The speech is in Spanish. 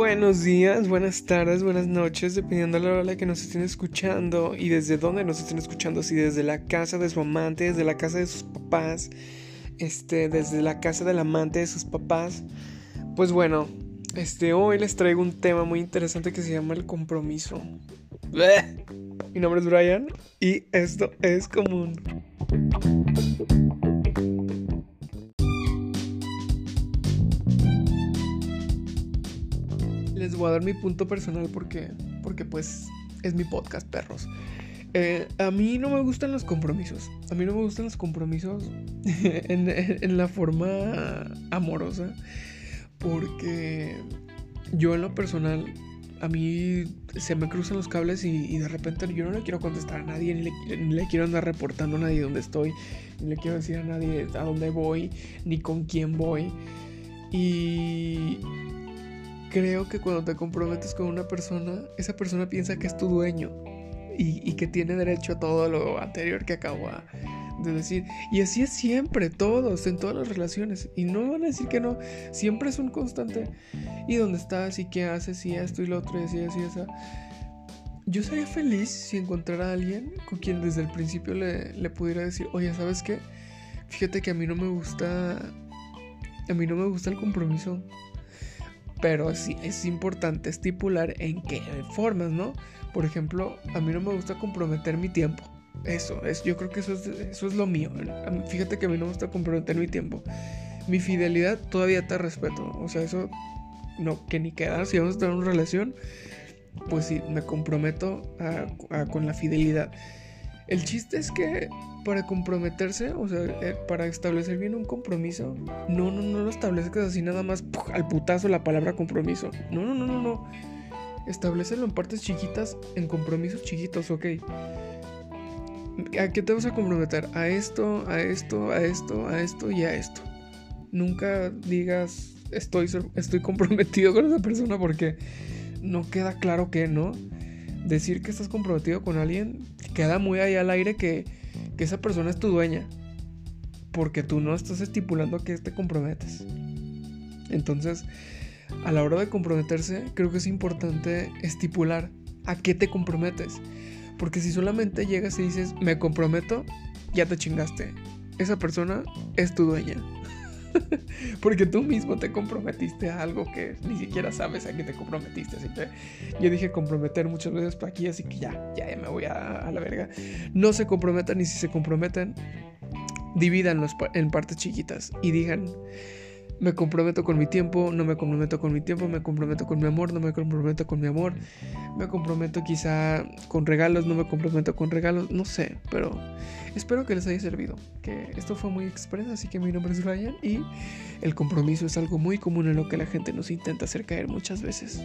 Buenos días, buenas tardes, buenas noches, dependiendo de la hora que nos estén escuchando y desde dónde nos estén escuchando, si desde la casa de su amante, desde la casa de sus papás, este, desde la casa del amante de sus papás. Pues bueno, este, hoy les traigo un tema muy interesante que se llama el compromiso. Mi nombre es Brian y esto es común. Les voy a dar mi punto personal porque, porque pues es mi podcast, perros. Eh, a mí no me gustan los compromisos. A mí no me gustan los compromisos en, la forma amorosa. Porque yo en lo personal, a mí se me cruzan los cables y, de repente yo no le quiero contestar a nadie, ni le, quiero andar reportando a nadie dónde estoy, ni le quiero decir a nadie a dónde voy, ni con quién voy. Y creo que cuando te comprometes con una persona, esa persona piensa que es tu dueño y, que tiene derecho a todo lo anterior que acabo de decir. Y así es siempre, todos, en todas las relaciones. Y no van a decir que no, siempre es un constante. ¿Y dónde estás? ¿Y qué haces? Y esto y lo otro, y así, así, esa. Yo sería feliz si encontrara a alguien con quien desde el principio le, le pudiera decir, oye, ¿sabes qué? Fíjate que a mí no me gusta. A mí no me gusta el compromiso pero sí es importante estipular en qué formas, ¿no? Por ejemplo, a mí no me gusta comprometer mi tiempo. Eso, es, yo creo que eso es, eso es lo mío. Fíjate que a mí no me gusta comprometer mi tiempo. Mi fidelidad todavía te respeto. O sea, eso no, que ni queda. Si vamos a tener una relación, pues sí, me comprometo con la fidelidad. El chiste es que para comprometerse, o sea, eh, para establecer bien un compromiso, no, no, no lo establezcas así nada más al putazo la palabra compromiso. No, no, no, no, no. Establecelo en partes chiquitas, en compromisos chiquitos, ok. ¿A qué te vas a comprometer? A esto, a esto, a esto, a esto y a esto. Nunca digas estoy, estoy comprometido con esa persona porque no queda claro que no decir que estás comprometido con alguien queda muy ahí al aire que, esa persona es tu dueña. Porque tú no estás estipulando que te comprometes. Entonces, a la hora de comprometerse, creo que es importante estipular a qué te comprometes. Porque si solamente llegas y dices, me comprometo, ya te chingaste. Esa persona es tu dueña. Porque tú mismo te comprometiste a algo que ni siquiera sabes a qué te comprometiste. Así que yo dije comprometer muchas veces para aquí, así que ya, ya me voy a, la verga. No se comprometan y si se comprometen, divídanlos en partes chiquitas y digan me comprometo con mi tiempo, no me comprometo con mi tiempo, me comprometo con mi amor, no me comprometo con mi amor, me comprometo quizá con regalos, no me comprometo con regalos, no sé, pero espero que les haya servido, que esto fue muy expreso, así que mi nombre es Ryan y el compromiso es algo muy común en lo que la gente nos intenta hacer caer muchas veces.